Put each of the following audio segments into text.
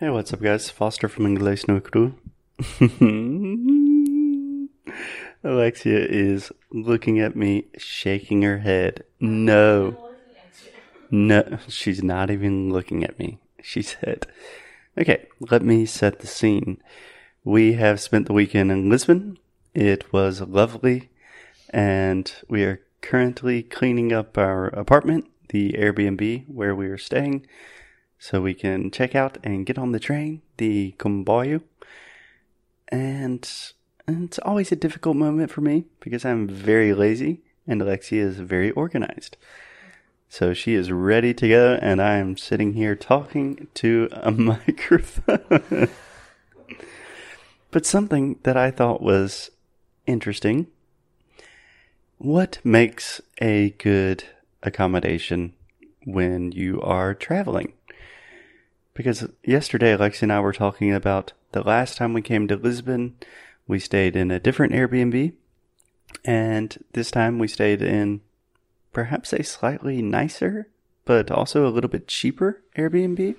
Hey, what's up, guys? Foster from Inglés No Cru. Alexia is looking at me, shaking her head. No. No, she's not even looking at me. She said, Okay, let me set the scene. We have spent the weekend in Lisbon. It was lovely, and we are currently cleaning up our apartment, the Airbnb where we are staying, so we can check out and get on the train, the Comboio. And it's always a difficult moment for me because I'm very lazy and Alexia is very organized. So she is ready to go, and I am sitting here talking to a microphone. but something that I thought was interesting what makes a good accommodation when you are traveling? Because yesterday, Alexi and I were talking about the last time we came to Lisbon, we stayed in a different Airbnb. And this time we stayed in perhaps a slightly nicer, but also a little bit cheaper Airbnb.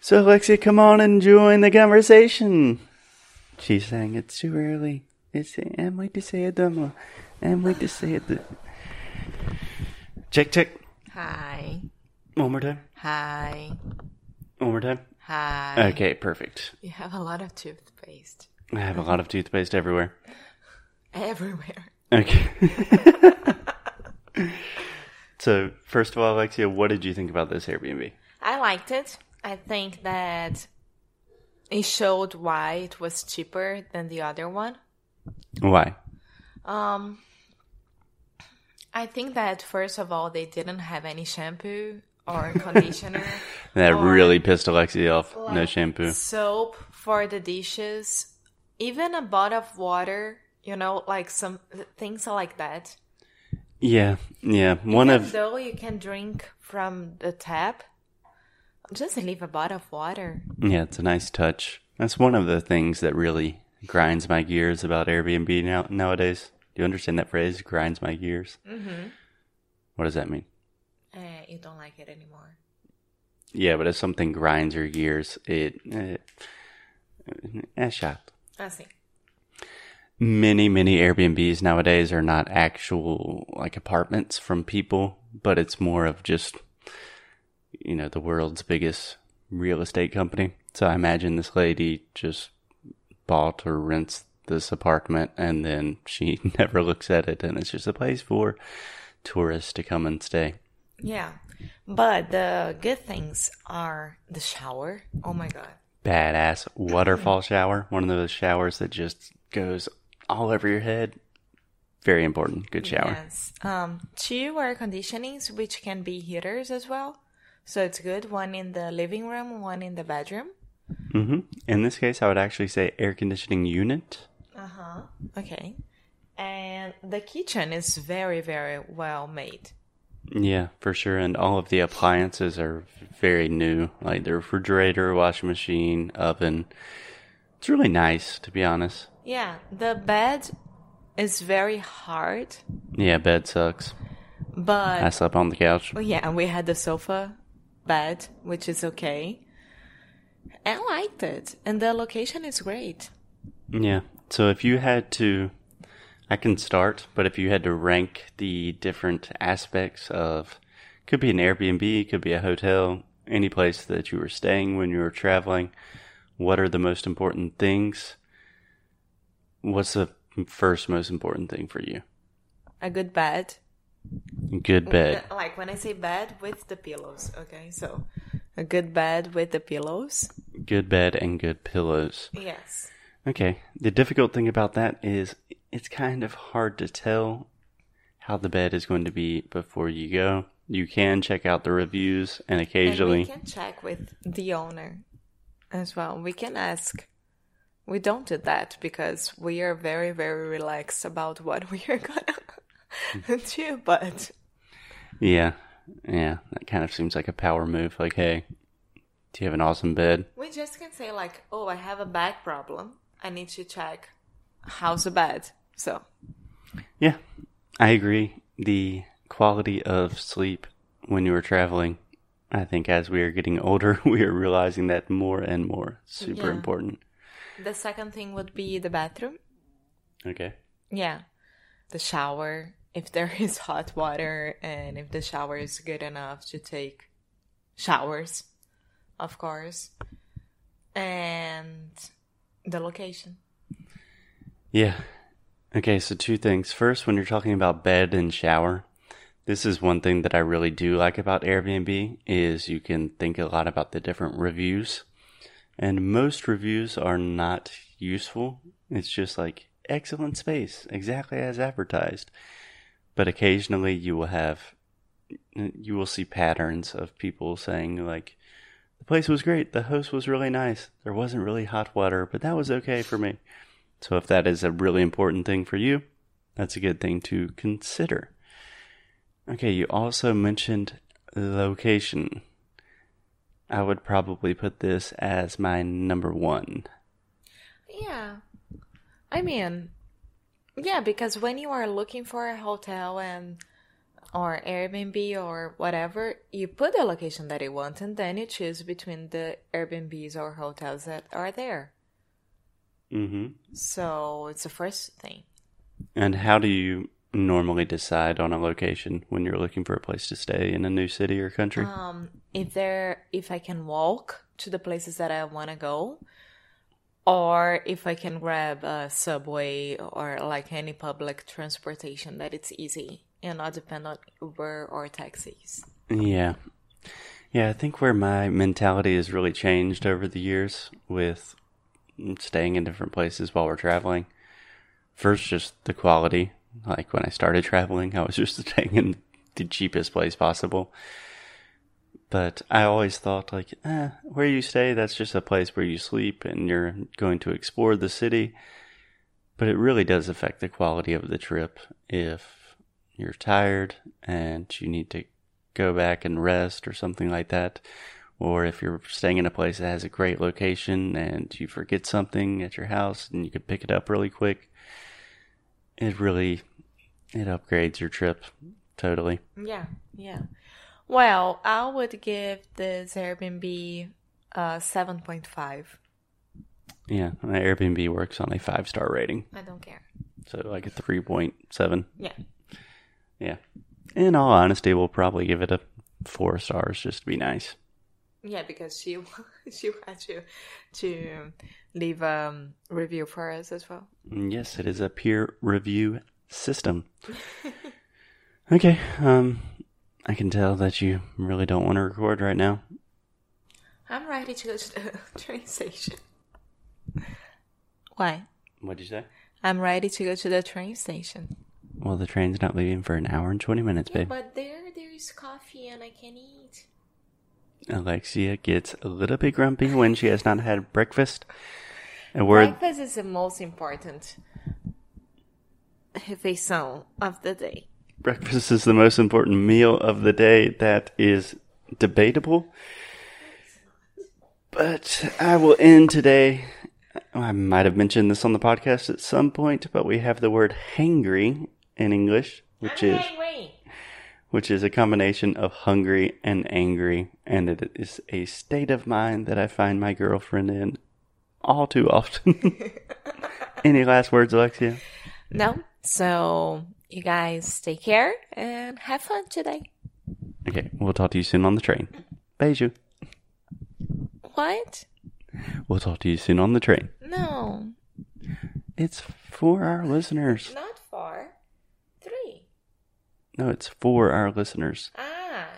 So, Alexia, come on and join the conversation. She's saying it's too early. It's I'm wait to say it, Dama. I'm wait to say it. Check, check. Hi. One more time. Hi. One more time. Hi. Okay, perfect. You have a lot of toothpaste I have a lot of toothpaste everywhere. everywhere. Okay. so, first of all, Alexia, what did you think about this Airbnb? I liked it. I think that it showed why it was cheaper than the other one. Why? Um, I think that first of all, they didn't have any shampoo or conditioner. That really pissed Alexia off. no shampoo. soap for the dishes, even a bottle of water. You know, like some things like that. Yeah, yeah. One Even of though you can drink from the tap, just leave a bottle of water. yeah, it's a nice touch. That's one of the things that really grinds my gears about Airbnb now nowadays. Do you understand that phrase? Grinds my gears. Mm-hmm. What does that mean? Uh, you don't like it anymore. Yeah, but if something grinds your gears, it, it eh, shot. I see. Many, many Airbnbs nowadays are not actual like apartments from people, but it's more of just, you know, the world's biggest real estate company. So I imagine this lady just bought or rents this apartment and then she never looks at it and it's just a place for tourists to come and stay. Yeah, but the good things are the shower. Oh my god. Badass waterfall shower, one of those showers that just goes all over your head. Very important. Good shower. Yes. Um, two air conditionings, which can be heaters as well. So it's good. One in the living room, one in the bedroom. hmm In this case, I would actually say air conditioning unit. Uh huh. Okay. And the kitchen is very, very well made. Yeah, for sure. And all of the appliances are very new, like the refrigerator, washing machine, oven. It's really nice, to be honest. Yeah, the bed is very hard, Yeah, bed sucks. but I slept on the couch. Well, yeah, and we had the sofa bed, which is okay. I liked it, and the location is great. Yeah. So if you had to, I can start, but if you had to rank the different aspects of, could be an Airbnb, could be a hotel, any place that you were staying when you were traveling, what are the most important things? What's the first most important thing for you? A good bed. Good bed. Like when I say bed with the pillows, okay? So a good bed with the pillows. Good bed and good pillows. Yes. Okay. The difficult thing about that is it's kind of hard to tell how the bed is going to be before you go. You can check out the reviews and And occasionally we can check with the owner as well. We can ask. We don't do that because we are very, very relaxed about what we are gonna do, but Yeah. Yeah. That kind of seems like a power move. Like, hey, do you have an awesome bed? We just can say like, "Oh, I have a back problem. I need to check how's the bed." So Yeah. I agree. The quality of sleep when you are traveling I think as we are getting older, we are realizing that more and more. Super Yeah. important. The second thing would be the bathroom. Okay. Yeah. The shower, if there is hot water and if the shower is good enough to take showers, of course. And the location. Yeah. Okay, so two things. First, when you're talking about bed and shower, this is one thing that I really do like about Airbnb is you can think a lot about the different reviews. And most reviews are not useful. It's just like excellent space, exactly as advertised. But occasionally you will have you will see patterns of people saying like the place was great, the host was really nice. There wasn't really hot water, but that was okay for me. So if that is a really important thing for you, that's a good thing to consider. Okay, you also mentioned location. I would probably put this as my number one. Yeah. I mean, yeah, because when you are looking for a hotel and or Airbnb or whatever, you put the location that you want and then you choose between the Airbnbs or hotels that are there. Hmm So it's the first thing. And how do you normally decide on a location when you're looking for a place to stay in a new city or country? Um, if there, if I can walk to the places that I want to go, or if I can grab a subway or like any public transportation that it's easy and not depend on Uber or taxis. Yeah. Yeah, I think where my mentality has really changed over the years with staying in different places while we're traveling. First, just the quality. Like when I started traveling, I was just staying in the cheapest place possible. But I always thought, like, eh, where you stay, that's just a place where you sleep and you're going to explore the city. But it really does affect the quality of the trip if you're tired and you need to go back and rest or something like that. Or if you're staying in a place that has a great location and you forget something at your house and you could pick it up really quick, it really it upgrades your trip totally. Yeah, yeah. Well, I would give this Airbnb uh, 7.5. Yeah, my Airbnb works on a five star rating, I don't care. so like a three point seven. Yeah. Yeah. In all honesty, we'll probably give it a four stars just to be nice. Yeah, because she she had to to leave a um, review for us as well. Mm, Yes, it is a peer review system. okay, um, I can tell that you really don't want to record right now. I'm ready to go to the train station. Why? What did you say? I'm ready to go to the train station. Well, the train's not leaving for an hour and 20 minutes, babe. But there, there is coffee and I can eat. Alexia gets a little bit grumpy when she has not had breakfast. A word, Breakfast is the most important refeição of the day. breakfast is the most important meal of the day. That is debatable. But I will end today. I might have mentioned this on the podcast at some point, but we have the word hangry in English, which is which is a combination of hungry and angry, and it is a state of mind that I find my girlfriend in all too often. Any last words, Alexia? No? So, you guys take care and have fun today. Okay, we'll talk to you soon on the train. Beijo. What? We'll talk to you soon on the train. No, It's for our listeners. not far. Three. No, it's for our listeners. Ah.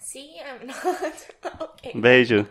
See, I'm not. okay. Beijo.